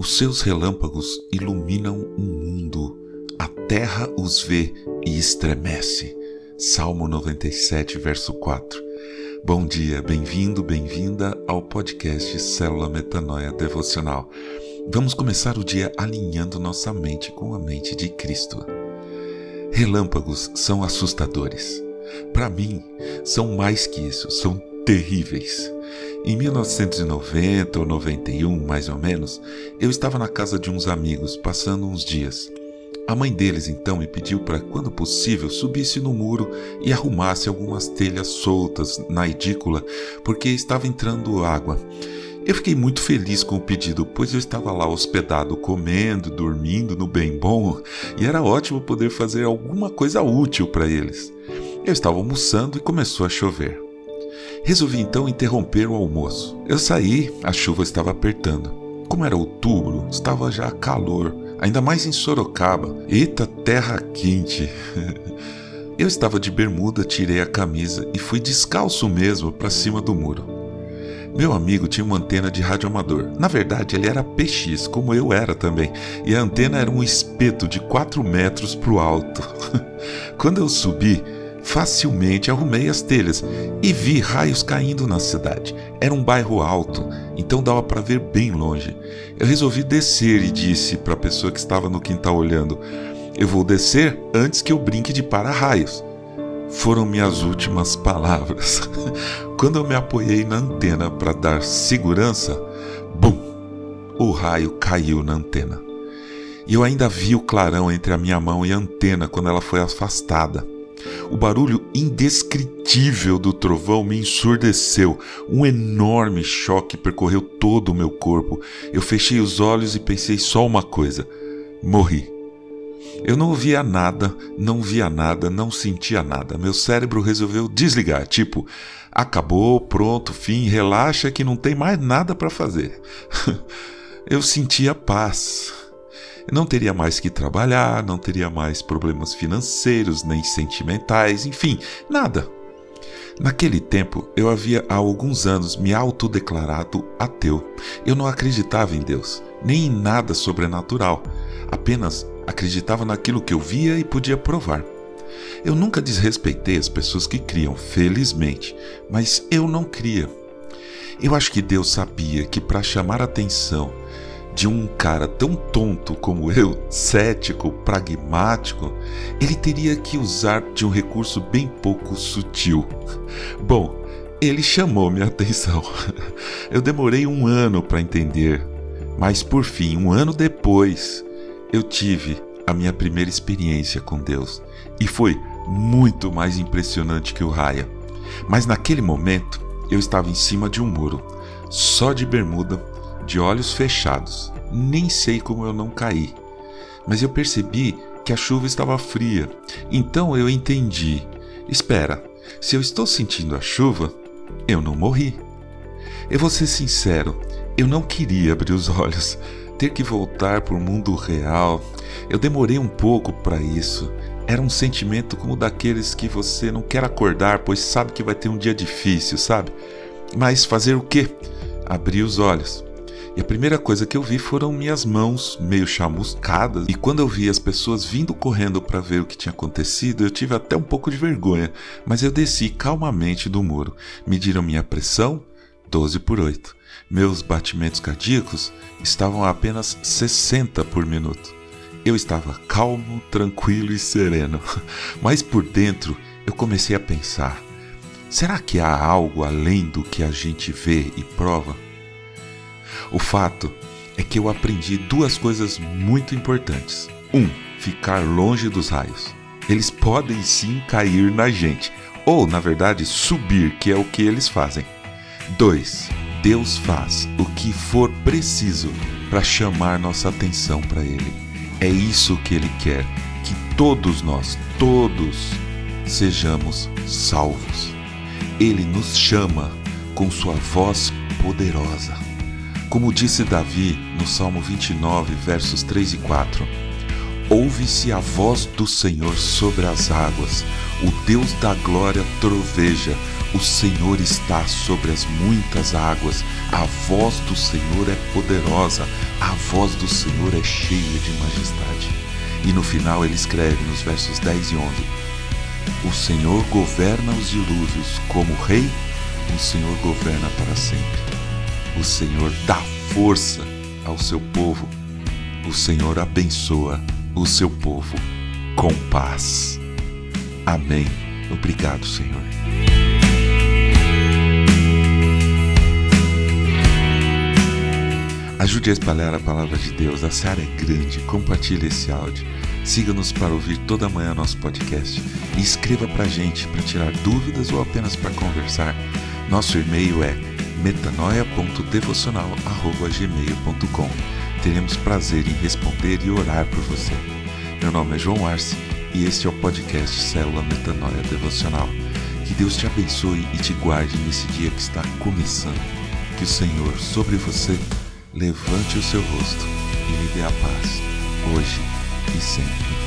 Os seus relâmpagos iluminam o mundo, a terra os vê e estremece. Salmo 97, verso 4. Bom dia, bem-vindo, bem-vinda ao podcast Célula Metanoia Devocional. Vamos começar o dia alinhando nossa mente com a mente de Cristo. Relâmpagos são assustadores. Para mim, são mais que isso, são terríveis. Em 1990 ou 91, mais ou menos, eu estava na casa de uns amigos, passando uns dias. A mãe deles então me pediu para, quando possível, subisse no muro e arrumasse algumas telhas soltas na edícula, porque estava entrando água. Eu fiquei muito feliz com o pedido, pois eu estava lá hospedado, comendo, dormindo no bem bom, e era ótimo poder fazer alguma coisa útil para eles. Eu estava almoçando e começou a chover. Resolvi então interromper o almoço. Eu saí, a chuva estava apertando. Como era outubro, estava já calor, ainda mais em Sorocaba. Eita, terra quente! Eu estava de bermuda, tirei a camisa e fui descalço mesmo para cima do muro. Meu amigo tinha uma antena de radioamador. Na verdade, ele era PX, como eu era também, e a antena era um espeto de 4 metros pro alto. Quando eu subi, Facilmente arrumei as telhas e vi raios caindo na cidade. Era um bairro alto, então dava para ver bem longe. Eu resolvi descer e disse para a pessoa que estava no quintal olhando: Eu vou descer antes que eu brinque de para-raios. Foram minhas últimas palavras. Quando eu me apoiei na antena para dar segurança, bum! O raio caiu na antena. E eu ainda vi o clarão entre a minha mão e a antena quando ela foi afastada. O barulho indescritível do trovão me ensurdeceu. Um enorme choque percorreu todo o meu corpo. Eu fechei os olhos e pensei só uma coisa: morri. Eu não ouvia nada, não via nada, não sentia nada. Meu cérebro resolveu desligar, tipo, acabou, pronto, fim, relaxa que não tem mais nada para fazer. Eu sentia paz. Não teria mais que trabalhar, não teria mais problemas financeiros nem sentimentais, enfim, nada. Naquele tempo, eu havia há alguns anos me autodeclarado ateu. Eu não acreditava em Deus, nem em nada sobrenatural. Apenas acreditava naquilo que eu via e podia provar. Eu nunca desrespeitei as pessoas que criam, felizmente, mas eu não cria. Eu acho que Deus sabia que para chamar atenção de um cara tão tonto como eu, cético, pragmático, ele teria que usar de um recurso bem pouco sutil. Bom, ele chamou minha atenção. Eu demorei um ano para entender, mas por fim, um ano depois, eu tive a minha primeira experiência com Deus e foi muito mais impressionante que o Raia. Mas naquele momento, eu estava em cima de um muro, só de bermuda de olhos fechados. Nem sei como eu não caí. Mas eu percebi que a chuva estava fria. Então eu entendi. Espera, se eu estou sentindo a chuva, eu não morri. Eu vou ser sincero, eu não queria abrir os olhos, ter que voltar para o mundo real. Eu demorei um pouco para isso. Era um sentimento como daqueles que você não quer acordar, pois sabe que vai ter um dia difícil, sabe? Mas fazer o quê? Abrir os olhos. E a primeira coisa que eu vi foram minhas mãos meio chamuscadas. E quando eu vi as pessoas vindo correndo para ver o que tinha acontecido, eu tive até um pouco de vergonha, mas eu desci calmamente do muro. Mediram minha pressão, 12 por 8. Meus batimentos cardíacos estavam a apenas 60 por minuto. Eu estava calmo, tranquilo e sereno, mas por dentro eu comecei a pensar: será que há algo além do que a gente vê e prova? O fato é que eu aprendi duas coisas muito importantes. Um, ficar longe dos raios. Eles podem sim cair na gente, ou na verdade subir, que é o que eles fazem. Dois, Deus faz o que for preciso para chamar nossa atenção para Ele. É isso que Ele quer, que todos nós, todos, sejamos salvos. Ele nos chama com Sua voz poderosa. Como disse Davi no Salmo 29, versos 3 e 4: Ouve-se a voz do Senhor sobre as águas, o Deus da glória troveja, O Senhor está sobre as muitas águas, a voz do Senhor é poderosa, a voz do Senhor é cheia de majestade. E no final ele escreve nos versos 10 e 11: O Senhor governa os dilúvios como rei, o Senhor governa para sempre. O Senhor dá força ao seu povo, o Senhor abençoa o seu povo com paz. Amém. Obrigado, Senhor. Ajude a espalhar a palavra de Deus. A seara é grande. Compartilhe esse áudio. Siga-nos para ouvir toda manhã nosso podcast. E escreva para a gente para tirar dúvidas ou apenas para conversar. Nosso e-mail é metanoia.devocional.gmail.com Teremos prazer em responder e orar por você. Meu nome é João Arce e este é o podcast Célula Metanoia Devocional. Que Deus te abençoe e te guarde nesse dia que está começando. Que o Senhor sobre você levante o seu rosto e lhe dê a paz, hoje e sempre.